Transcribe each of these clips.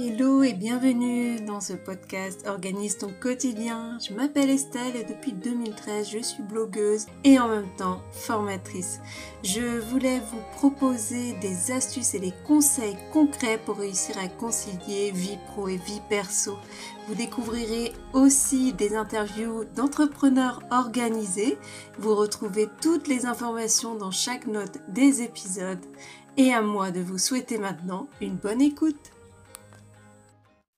Hello et bienvenue dans ce podcast Organise ton quotidien. Je m'appelle Estelle et depuis 2013 je suis blogueuse et en même temps formatrice. Je voulais vous proposer des astuces et des conseils concrets pour réussir à concilier vie pro et vie perso. Vous découvrirez aussi des interviews d'entrepreneurs organisés. Vous retrouvez toutes les informations dans chaque note des épisodes. Et à moi de vous souhaiter maintenant une bonne écoute.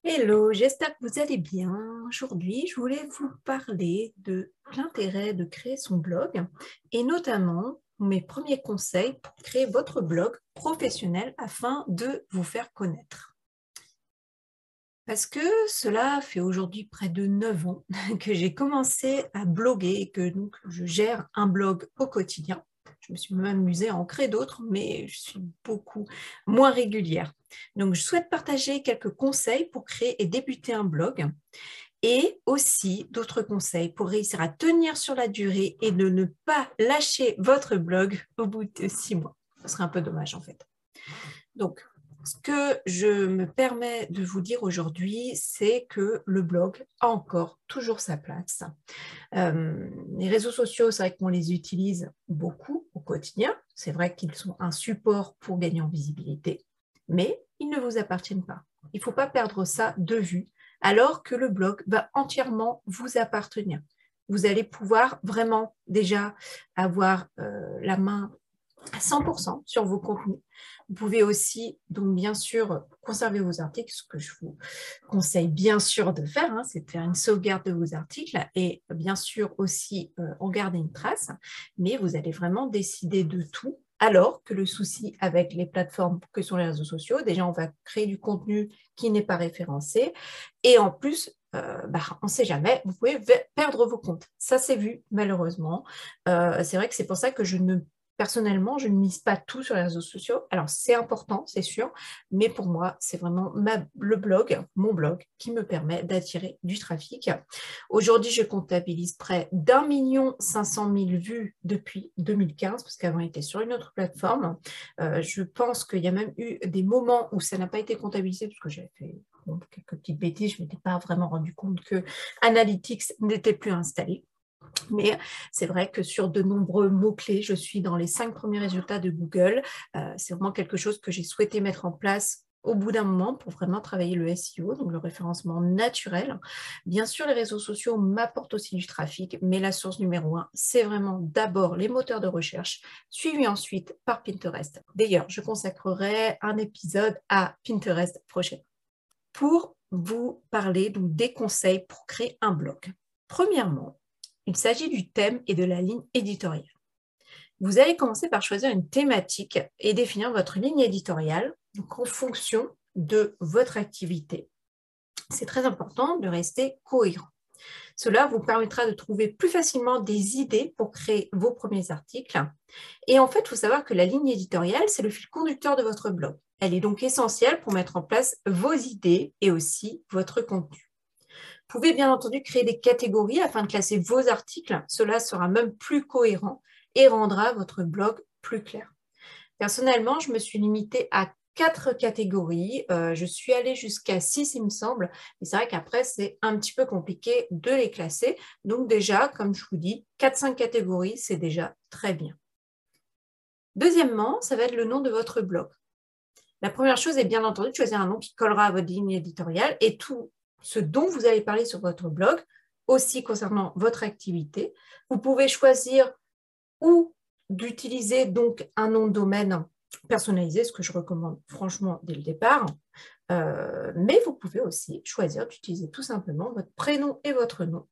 Hello, j'espère que vous allez bien. Aujourd'hui, je voulais vous parler de l'intérêt de créer son blog et notamment mes premiers conseils pour créer votre blog professionnel afin de vous faire connaître. Parce que cela fait aujourd'hui près de 9 ans que j'ai commencé à bloguer et que donc je gère un blog au quotidien. Je me suis même amusée à en créer d'autres, mais je suis beaucoup moins régulière. Donc, je souhaite partager quelques conseils pour créer et débuter un blog et aussi d'autres conseils pour réussir à tenir sur la durée et de ne pas lâcher votre blog au bout de six mois. Ce serait un peu dommage en fait. Donc, ce que je me permets de vous dire aujourd'hui, c'est que le blog a encore toujours sa place. Euh, les réseaux sociaux, c'est vrai qu'on les utilise beaucoup au quotidien. C'est vrai qu'ils sont un support pour gagner en visibilité, mais ils ne vous appartiennent pas. Il ne faut pas perdre ça de vue, alors que le blog va entièrement vous appartenir. Vous allez pouvoir vraiment déjà avoir euh, la main à 100% sur vos contenus. Vous pouvez aussi, donc bien sûr, conserver vos articles, ce que je vous conseille bien sûr de faire, hein, c'est de faire une sauvegarde de vos articles et bien sûr aussi euh, en garder une trace, mais vous allez vraiment décider de tout. Alors que le souci avec les plateformes que sont les réseaux sociaux, déjà on va créer du contenu qui n'est pas référencé et en plus euh, bah, on ne sait jamais, vous pouvez perdre vos comptes. Ça, c'est vu, malheureusement. Euh, c'est vrai que c'est pour ça que je ne Personnellement, je ne mise pas tout sur les réseaux sociaux. Alors, c'est important, c'est sûr, mais pour moi, c'est vraiment le blog, mon blog, qui me permet d'attirer du trafic. Aujourd'hui, je comptabilise près d'un million cinq cent mille vues depuis 2015, parce qu'avant, il était sur une autre plateforme. Euh, je pense qu'il y a même eu des moments où ça n'a pas été comptabilisé, parce que j'avais fait quelques petites bêtises, je ne m'étais pas vraiment rendu compte que Analytics n'était plus installé. Mais c'est vrai que sur de nombreux mots-clés, je suis dans les cinq premiers résultats de Google. Euh, c'est vraiment quelque chose que j'ai souhaité mettre en place au bout d'un moment pour vraiment travailler le SEO, donc le référencement naturel. Bien sûr, les réseaux sociaux m'apportent aussi du trafic, mais la source numéro un, c'est vraiment d'abord les moteurs de recherche, suivi ensuite par Pinterest. D'ailleurs, je consacrerai un épisode à Pinterest prochainement. Pour vous parler donc, des conseils pour créer un blog. Premièrement, il s'agit du thème et de la ligne éditoriale. Vous allez commencer par choisir une thématique et définir votre ligne éditoriale en fonction de votre activité. C'est très important de rester cohérent. Cela vous permettra de trouver plus facilement des idées pour créer vos premiers articles. Et en fait, il faut savoir que la ligne éditoriale, c'est le fil conducteur de votre blog. Elle est donc essentielle pour mettre en place vos idées et aussi votre contenu. Vous pouvez bien entendu créer des catégories afin de classer vos articles. Cela sera même plus cohérent et rendra votre blog plus clair. Personnellement, je me suis limitée à quatre catégories. Euh, je suis allée jusqu'à six, il me semble. Mais c'est vrai qu'après, c'est un petit peu compliqué de les classer. Donc déjà, comme je vous dis, 4-5 catégories, c'est déjà très bien. Deuxièmement, ça va être le nom de votre blog. La première chose est bien entendu de choisir un nom qui collera à votre ligne éditoriale et tout ce dont vous allez parler sur votre blog, aussi concernant votre activité. Vous pouvez choisir ou d'utiliser donc un nom de domaine personnalisé, ce que je recommande franchement dès le départ. Euh, mais vous pouvez aussi choisir d'utiliser tout simplement votre prénom et votre nom.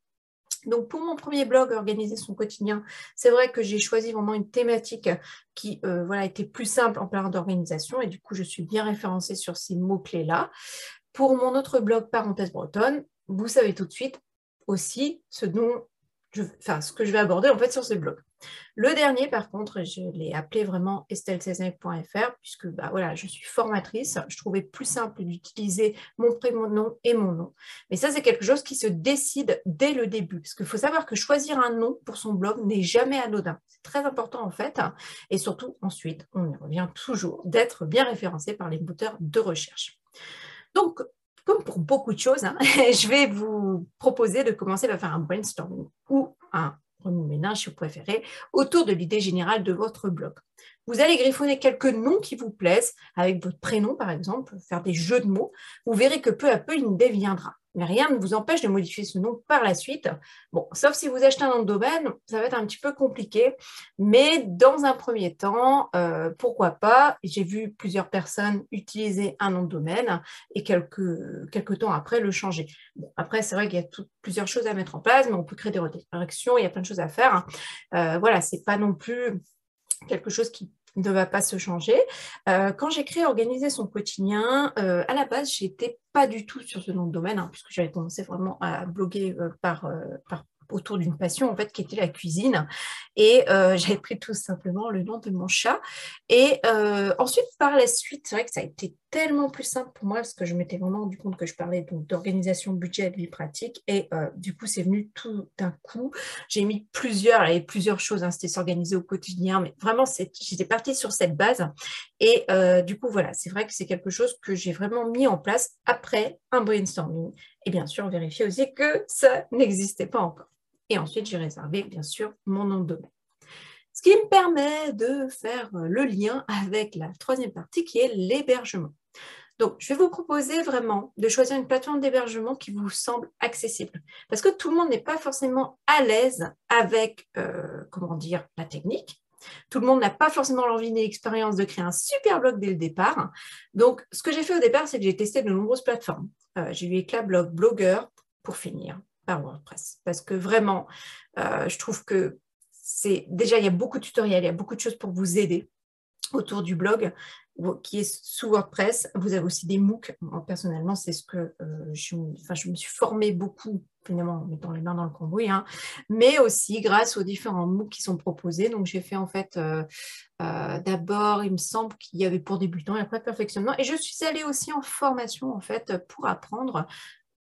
Donc pour mon premier blog, Organiser son quotidien, c'est vrai que j'ai choisi vraiment une thématique qui euh, voilà, était plus simple en parlant d'organisation et du coup je suis bien référencée sur ces mots-clés-là. Pour mon autre blog Parenthèse Bretonne, vous savez tout de suite aussi ce dont je, enfin, que je vais aborder en fait sur ce blog. Le dernier, par contre, je l'ai appelé vraiment estelle16.fr puisque bah, voilà, je suis formatrice. Je trouvais plus simple d'utiliser mon prénom et mon nom. Mais ça, c'est quelque chose qui se décide dès le début. Parce qu'il faut savoir que choisir un nom pour son blog n'est jamais anodin. C'est très important en fait. Et surtout, ensuite, on y revient toujours d'être bien référencé par les moteurs de recherche. Donc, comme pour beaucoup de choses, hein, je vais vous proposer de commencer par faire un brainstorming ou un remue-ménage, si vous préférez, autour de l'idée générale de votre blog. Vous allez griffonner quelques noms qui vous plaisent, avec votre prénom par exemple, faire des jeux de mots. Vous verrez que peu à peu, une idée viendra. Mais rien ne vous empêche de modifier ce nom par la suite. Bon, sauf si vous achetez un nom de domaine, ça va être un petit peu compliqué. Mais dans un premier temps, euh, pourquoi pas J'ai vu plusieurs personnes utiliser un nom de domaine et quelques, temps après le changer. Après, c'est vrai qu'il y a plusieurs choses à mettre en place, mais on peut créer des redirections, il y a plein de choses à faire. Hein. Euh, voilà, c'est pas non plus quelque chose qui ne va pas se changer. Euh, quand j'ai créé Organiser son quotidien, euh, à la base, j'étais pas du tout sur ce nom de domaine, hein, puisque j'avais commencé vraiment à bloguer euh, par, autour d'une passion en fait qui était la cuisine et j'avais pris tout simplement le nom de mon chat et ensuite par la suite c'est vrai que ça a été tellement plus simple pour moi parce que je m'étais vraiment rendu compte que je parlais donc d'organisation budget vie pratique. Et euh, du coup c'est venu tout d'un coup. J'ai mis plusieurs avait plusieurs choses hein, c'était s'organiser au quotidien mais vraiment j'étais partie sur cette base. Et du coup voilà c'est vrai que c'est quelque chose que j'ai vraiment mis en place après un brainstorming et bien sûr vérifier aussi que ça n'existait pas encore. Et ensuite, j'ai réservé, bien sûr, mon nom de domaine. Ce qui me permet de faire le lien avec la troisième partie qui est l'hébergement. Donc, je vais vous proposer vraiment de choisir une plateforme d'hébergement qui vous semble accessible. Parce que tout le monde n'est pas forcément à l'aise avec, euh, comment dire, la technique. Tout le monde n'a pas forcément l'envie ni l'expérience de créer un super blog dès le départ. Donc, ce que j'ai fait au départ, c'est que j'ai testé de nombreuses plateformes. Euh, j'ai eu Eclablog, Blogger, pour finir par WordPress. Parce que vraiment, euh, je trouve que c'est déjà, il y a beaucoup de tutoriels, il y a beaucoup de choses pour vous aider autour du blog qui est sous WordPress. Vous avez aussi des MOOC. Moi, personnellement, c'est ce que euh, je, me suis formée beaucoup, finalement, en mettant les mains dans le cambouis, hein, mais aussi grâce aux différents MOOC qui sont proposés. Donc, j'ai fait en fait, euh, d'abord, il me semble qu'il y avait pour débutants et après perfectionnement. Et je suis allée aussi en formation, en fait, pour apprendre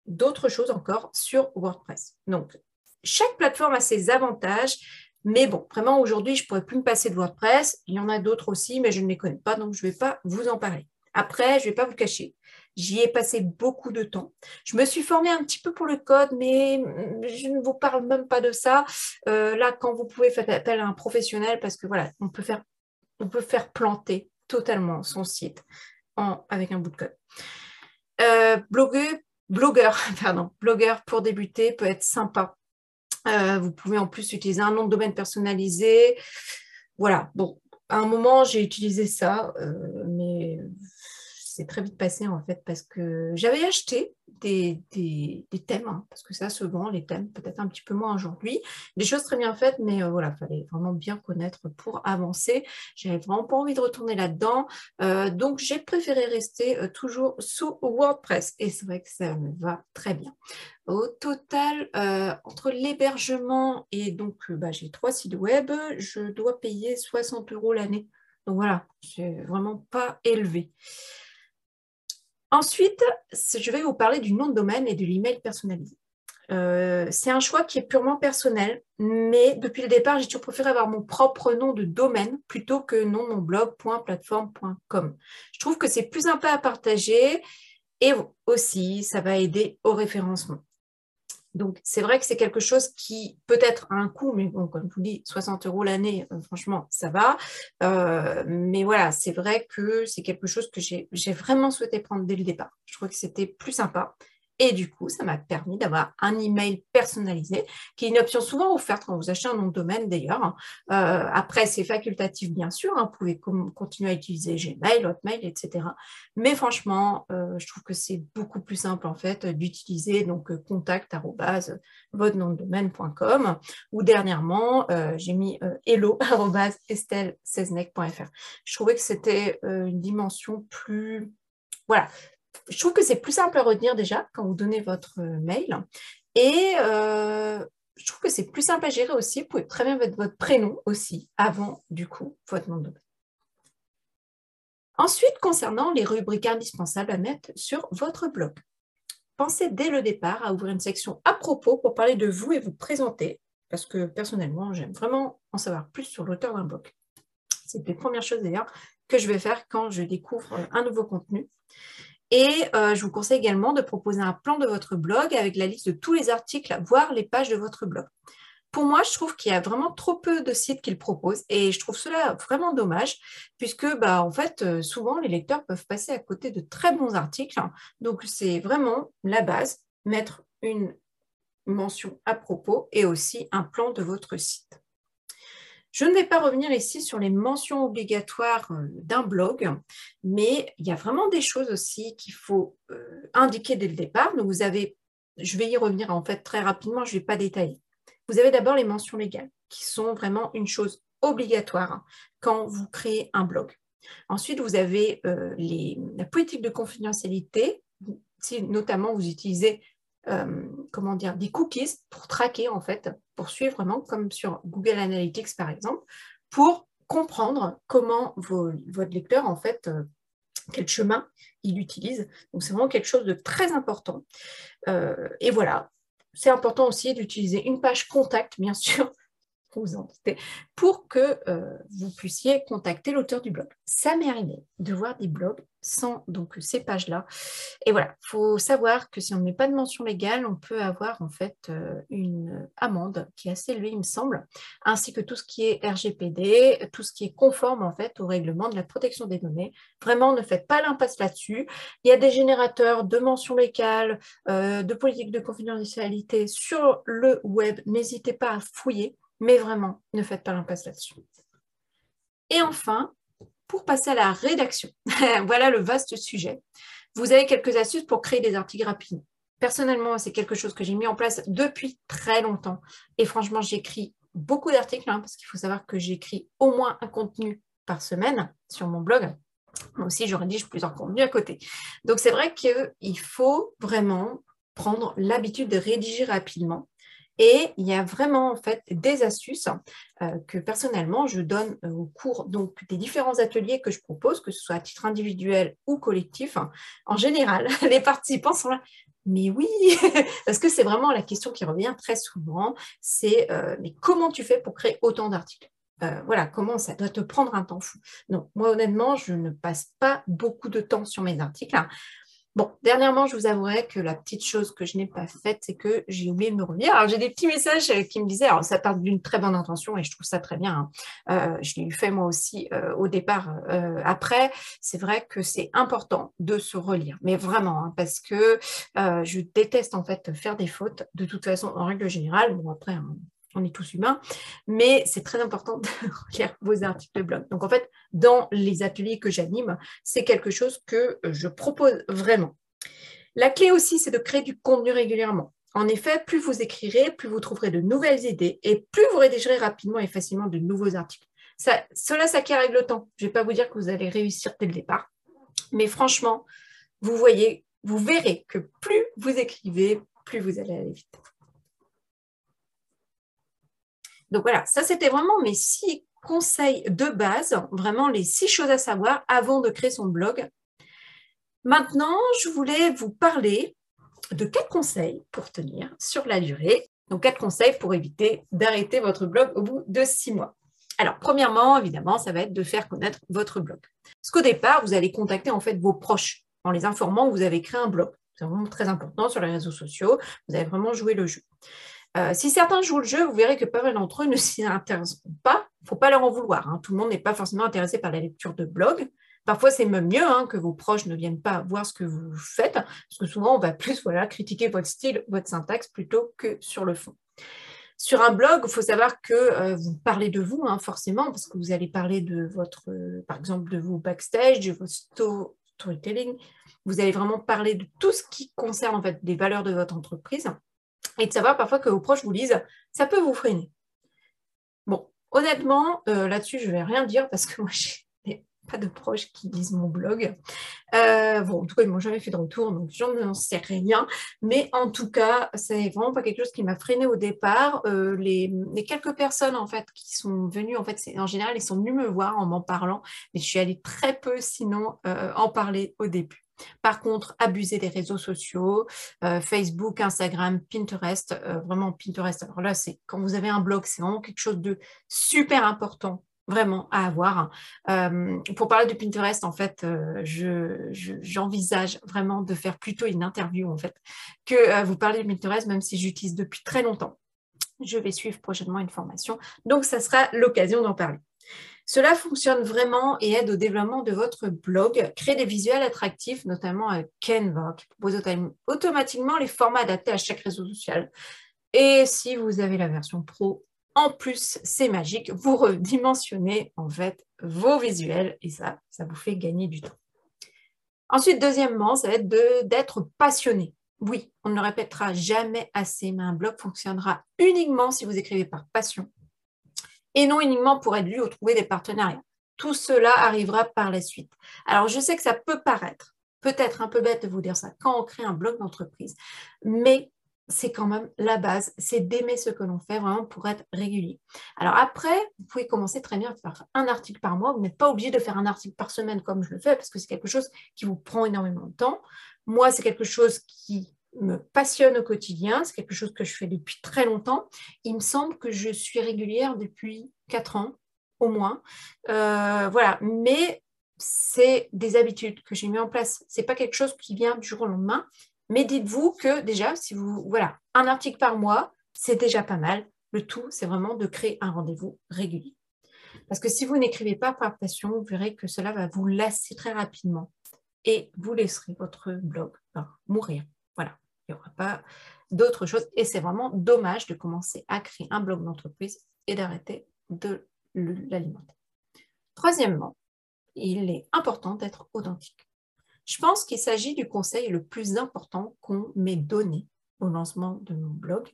d'autres choses encore sur WordPress. Donc, chaque plateforme a ses avantages, mais bon, vraiment aujourd'hui, je ne pourrais plus me passer de WordPress. Il y en a d'autres aussi, mais je ne les connais pas, donc je ne vais pas vous en parler. Après, je ne vais pas vous cacher, j'y ai passé beaucoup de temps. Je me suis formée un petit peu pour le code, mais je ne vous parle même pas de ça. Euh, là, quand vous pouvez faire appel à un professionnel, parce que voilà, on peut faire, on peut faire planter totalement son site avec un bout de code. Euh, blogueur, blogueur, pardon, blogueur pour débuter peut être sympa. Euh, vous pouvez en plus utiliser un nom de domaine personnalisé. Voilà, bon, à un moment, j'ai utilisé ça, euh, mais c'est très vite passé en fait parce que j'avais acheté des, thèmes, hein, parce que ça se vend, les thèmes, peut-être un petit peu moins aujourd'hui. Des choses très bien faites, mais euh, voilà, il fallait vraiment bien connaître pour avancer. J'avais vraiment pas envie de retourner là-dedans. Euh, donc, j'ai préféré rester euh, toujours sous WordPress. Et c'est vrai que ça me va très bien. Au total, entre l'hébergement et donc bah, j'ai trois sites web, je dois payer 60 euros l'année. Donc voilà, c'est vraiment pas élevé. Ensuite, je vais vous parler du nom de domaine et de l'email personnalisé. Euh, c'est un choix qui est purement personnel, mais depuis le départ, j'ai toujours préféré avoir mon propre nom de domaine plutôt que nom mon blog.plateforme.com. Je trouve que c'est plus sympa à partager et aussi ça va aider au référencement. Donc, c'est vrai que c'est quelque chose qui peut-être a un coût, mais bon, comme je vous dis, 60 euros l'année, euh, franchement, ça va. Euh, mais voilà, c'est vrai que c'est quelque chose que j'ai vraiment souhaité prendre dès le départ. Je crois que c'était plus sympa. Et du coup, ça m'a permis d'avoir un email personnalisé, qui est une option souvent offerte quand vous achetez un nom de domaine d'ailleurs. Euh, après, c'est facultatif bien sûr, hein. vous pouvez continuer à utiliser Gmail, Hotmail, etc. Mais franchement, euh, je trouve que c'est beaucoup plus simple en fait d'utiliser donc euh, ou dernièrement, j'ai mis hello Je trouvais que c'était une dimension plus voilà, je trouve que c'est plus simple à retenir déjà quand vous donnez votre euh, mail. Et euh, je trouve que c'est plus simple à gérer aussi. Vous pouvez très bien mettre votre prénom aussi avant, du coup, votre nom de domaine. Ensuite, concernant les rubriques indispensables à mettre sur votre blog. Pensez dès le départ à ouvrir une section à propos pour parler de vous et vous présenter, parce que personnellement, j'aime vraiment en savoir plus sur l'auteur d'un blog. C'est les premières choses d'ailleurs que je vais faire quand je découvre un nouveau contenu. Et je vous conseille également de proposer un plan de votre blog avec la liste de tous les articles, voire les pages de votre blog. Pour moi, je trouve qu'il y a vraiment trop peu de sites qu'ils proposent et je trouve cela vraiment dommage puisque, bah, fait, souvent les lecteurs peuvent passer à côté de très bons articles. Donc, c'est vraiment la base, mettre une mention à propos et aussi un plan de votre site. Je ne vais pas revenir ici sur les mentions obligatoires d'un blog, mais il y a vraiment des choses aussi qu'il faut indiquer dès le départ. Donc, vous avez, je vais y revenir en fait très rapidement, je ne vais pas détailler. Vous avez d'abord les mentions légales, qui sont vraiment une chose obligatoire hein, quand vous créez un blog. Ensuite, vous avez euh, la politique de confidentialité, si notamment vous utilisez euh, comment dire, des cookies pour traquer, en fait, pour suivre vraiment, comme sur Google Analytics par exemple, pour comprendre comment votre lecteur, en fait, euh, quel chemin il utilise. Donc, c'est vraiment quelque chose de très important. et voilà, c'est important aussi d'utiliser une page contact, bien sûr, vous en pour que euh, vous puissiez contacter l'auteur du blog. Ça m'est arrivé de voir des blogs sans donc ces pages-là. Et voilà, il faut savoir que si on ne met pas de mention légale, on peut avoir en fait euh, une amende qui est assez élevée, il me semble, ainsi que tout ce qui est RGPD, tout ce qui est conforme en fait au règlement de la protection des données. Vraiment, ne faites pas l'impasse là-dessus. Il y a des générateurs de mentions légales, euh, de politique de confidentialité sur le web. N'hésitez pas à fouiller, mais vraiment, ne faites pas l'impasse là-dessus. Et enfin, pour passer à la rédaction. voilà le vaste sujet. Vous avez quelques astuces pour créer des articles rapidement. Personnellement, c'est quelque chose que j'ai mis en place depuis très longtemps. Et franchement, j'écris beaucoup d'articles, hein, parce qu'il faut savoir que j'écris au moins un contenu par semaine sur mon blog. Moi aussi, je rédige plusieurs contenus à côté. Donc, c'est vrai qu'il faut vraiment prendre l'habitude de rédiger rapidement et il y a vraiment en fait des astuces euh, que personnellement je donne euh, au cours des différents ateliers que je propose, que ce soit à titre individuel ou collectif. En général, les participants sont là. Mais oui, parce que c'est vraiment la question qui revient très souvent, c'est euh, mais comment tu fais pour créer autant d'articles? Voilà, comment ça doit te prendre un temps fou? Non, moi honnêtement, je ne passe pas beaucoup de temps sur mes articles. Bon, dernièrement, je vous avouerai que la petite chose que je n'ai pas faite, c'est que j'ai oublié de me revenir. Alors, j'ai des petits messages euh, qui me disaient, alors ça part d'une très bonne intention et je trouve ça très bien. Hein. Euh, je l'ai fait moi aussi euh, au départ. après, c'est vrai que c'est important de se relire, mais vraiment, hein, parce que je déteste en fait faire des fautes. De toute façon, en règle générale, bon après, hein, on est tous humains, mais c'est très important de lire vos articles de blog. Donc en fait, dans les ateliers que j'anime, c'est quelque chose que euh, je propose vraiment. La clé aussi, c'est de créer du contenu régulièrement. En effet, plus vous écrirez, plus vous trouverez de nouvelles idées et plus vous rédigerez rapidement et facilement de nouveaux articles. Cela s'acquiert avec le temps. Je ne vais pas vous dire que vous allez réussir dès le départ, mais franchement, vous voyez, vous verrez que plus vous écrivez, plus vous allez aller vite. Donc voilà, ça c'était vraiment mes six conseils de base, vraiment les six choses à savoir avant de créer son blog. Maintenant, je voulais vous parler de quatre conseils pour tenir sur la durée. Donc quatre conseils pour éviter d'arrêter votre blog au bout de six mois. Alors, premièrement, évidemment, ça va être de faire connaître votre blog. Parce qu'au départ, vous allez contacter en fait vos proches en les informant que vous avez créé un blog. C'est vraiment très important sur les réseaux sociaux. Vous avez vraiment joué le jeu. Euh, si certains jouent le jeu, vous verrez que pas mal d'entre eux ne s'y intéresseront pas. Il ne faut pas leur en vouloir. Hein. Tout le monde n'est pas forcément intéressé par la lecture de blog. Parfois, c'est même mieux hein, que vos proches ne viennent pas voir ce que vous faites, parce que souvent, on va plus voilà, critiquer votre style, votre syntaxe, plutôt que sur le fond. Sur un blog, il faut savoir que euh, vous parlez de vous, hein, forcément, parce que vous allez parler de votre, euh, par exemple, de vos backstage, de votre storytelling. Vous allez vraiment parler de tout ce qui concerne des valeurs de votre entreprise et de savoir parfois que vos proches vous lisent, ça peut vous freiner. Bon, honnêtement, euh, là-dessus, je ne vais rien dire parce que moi, je n'ai pas de proches qui lisent mon blog. Euh, bon, en tout cas, ils m'ont jamais fait de retour, donc je n'en sais rien. Mais en tout cas, c'est vraiment pas quelque chose qui m'a freiné au départ. Euh, les, quelques personnes, en fait, qui sont venues, en fait, en général, ils sont venus me voir en m'en parlant, mais je suis allée très peu, sinon, en parler au début. Par contre, abuser des réseaux sociaux, euh, Facebook, Instagram, Pinterest, euh, vraiment Pinterest. Alors là, c'est quand vous avez un blog, c'est vraiment quelque chose de super important vraiment à avoir. Euh, pour parler de Pinterest, en fait, j'envisage vraiment de faire plutôt une interview, en fait, que vous parlez de Pinterest, même si j'utilise depuis très longtemps. Je vais suivre prochainement une formation, donc ça sera l'occasion d'en parler. Cela fonctionne vraiment et aide au développement de votre blog. Créer des visuels attractifs, notamment avec Canva, qui propose automatiquement les formats adaptés à chaque réseau social. Et si vous avez la version pro, en plus, c'est magique. Vous redimensionnez en fait vos visuels et ça, ça vous fait gagner du temps. Ensuite, deuxièmement, ça va être d'être passionné. Oui, on ne le répétera jamais assez, mais un blog fonctionnera uniquement si vous écrivez par passion et non uniquement pour être lu ou trouver des partenariats. Tout cela arrivera par la suite. Alors, je sais que ça peut paraître peut-être un peu bête de vous dire ça quand on crée un blog d'entreprise, mais c'est quand même la base, c'est d'aimer ce que l'on fait vraiment pour être régulier. Alors après, vous pouvez commencer très bien à faire un article par mois, vous n'êtes pas obligé de faire un article par semaine comme je le fais, parce que c'est quelque chose qui vous prend énormément de temps. Moi, c'est quelque chose qui me passionne au quotidien, c'est quelque chose que je fais depuis très longtemps. Il me semble que je suis régulière depuis quatre ans au moins. Euh, voilà, mais c'est des habitudes que j'ai mis en place. Ce n'est pas quelque chose qui vient du jour au lendemain. Mais dites-vous que déjà, si vous, voilà, un article par mois, c'est déjà pas mal. Le tout, c'est vraiment de créer un rendez-vous régulier. Parce que si vous n'écrivez pas par passion, vous verrez que cela va vous lasser très rapidement et vous laisserez votre blog mourir. Voilà, il n'y aura pas d'autre chose. Et c'est vraiment dommage de commencer à créer un blog d'entreprise et d'arrêter de l'alimenter. Troisièmement, il est important d'être authentique. Je pense qu'il s'agit du conseil le plus important qu'on m'ait donné au lancement de mon blog.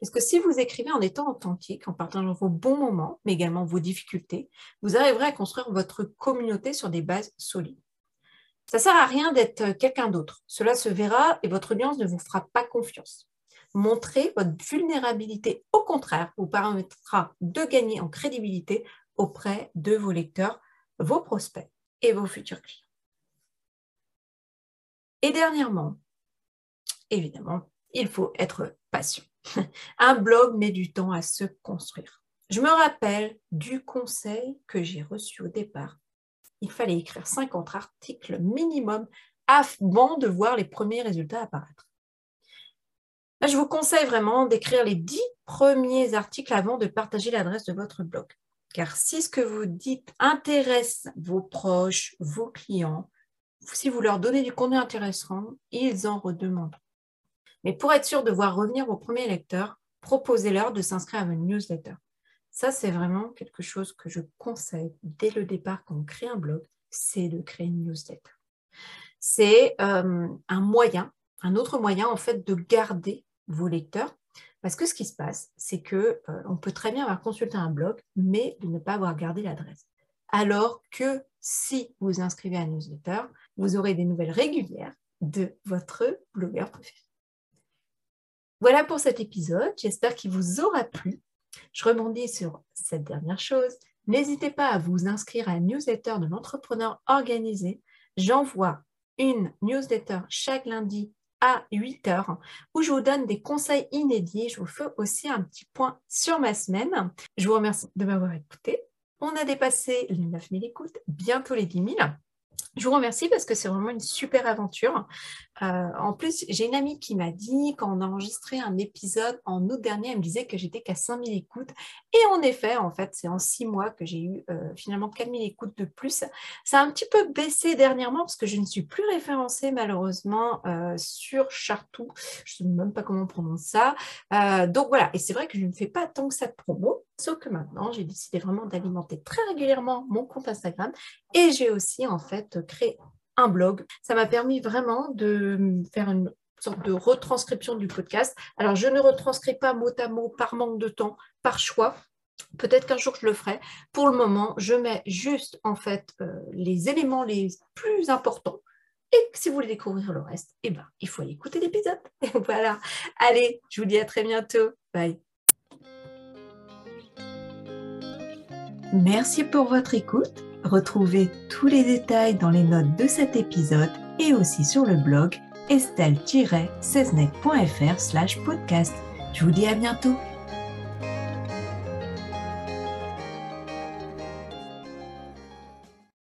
Parce que si vous écrivez en étant authentique, en partageant vos bons moments, mais également vos difficultés, vous arriverez à construire votre communauté sur des bases solides. Ça ne sert à rien d'être quelqu'un d'autre. Cela se verra et votre audience ne vous fera pas confiance. Montrez votre vulnérabilité, au contraire, vous permettra de gagner en crédibilité auprès de vos lecteurs, vos prospects et vos futurs clients. Et dernièrement, évidemment, il faut être patient. Un blog met du temps à se construire. Je me rappelle du conseil que j'ai reçu au départ. Il fallait écrire 50 articles minimum avant de voir les premiers résultats apparaître. je vous conseille vraiment d'écrire les 10 premiers articles avant de partager l'adresse de votre blog. Car si ce que vous dites intéresse vos proches, vos clients, si vous leur donnez du contenu intéressant, ils en redemandent. Mais pour être sûr de voir revenir vos premiers lecteurs, proposez-leur de s'inscrire à une newsletter. Ça, c'est vraiment quelque chose que je conseille dès le départ quand on crée un blog, c'est de créer une newsletter. C'est euh, un moyen, un autre moyen en fait de garder vos lecteurs. Parce que ce qui se passe, c'est que euh, on peut très bien avoir consulté un blog, mais de ne pas avoir gardé l'adresse. Alors que si vous inscrivez à une newsletter, vous aurez des nouvelles régulières de votre blogueur préféré. Voilà pour cet épisode. J'espère qu'il vous aura plu. Je rebondis sur cette dernière chose. N'hésitez pas à vous inscrire à une newsletter de l'entrepreneur organisé. J'envoie une newsletter chaque lundi à 8 heures où je vous donne des conseils inédits. Je vous fais aussi un petit point sur ma semaine. Je vous remercie de m'avoir écouté. On a dépassé les 9000 écoutes, bientôt les 10 000. Je vous remercie parce que c'est vraiment une super aventure. Euh, en plus, j'ai une amie qui m'a dit, quand on a enregistré un épisode en août dernier, elle me disait que j'étais qu'à 5000 écoutes. Et en effet, en fait, c'est en six mois que j'ai eu euh, finalement 4000 écoutes de plus. Ça a un petit peu baissé dernièrement parce que je ne suis plus référencée malheureusement euh, sur Chartou. Je ne sais même pas comment on prononce ça. donc voilà, et c'est vrai que je ne fais pas tant que ça de promo. Sauf que maintenant, j'ai décidé vraiment d'alimenter très régulièrement mon compte Instagram et j'ai aussi en fait créé un blog. Ça m'a permis vraiment de faire une sorte de retranscription du podcast. Alors, je ne retranscris pas mot à mot par manque de temps, par choix. Peut-être qu'un jour je le ferai. Pour le moment, je mets juste en fait euh, les éléments les plus importants. Et si vous voulez découvrir le reste, eh ben, il faut aller écouter l'épisode. voilà. Allez, je vous dis à très bientôt. Bye. Merci pour votre écoute. Retrouvez tous les détails dans les notes de cet épisode et aussi sur le blog estelle-sesnec.fr slash podcast. Je vous dis à bientôt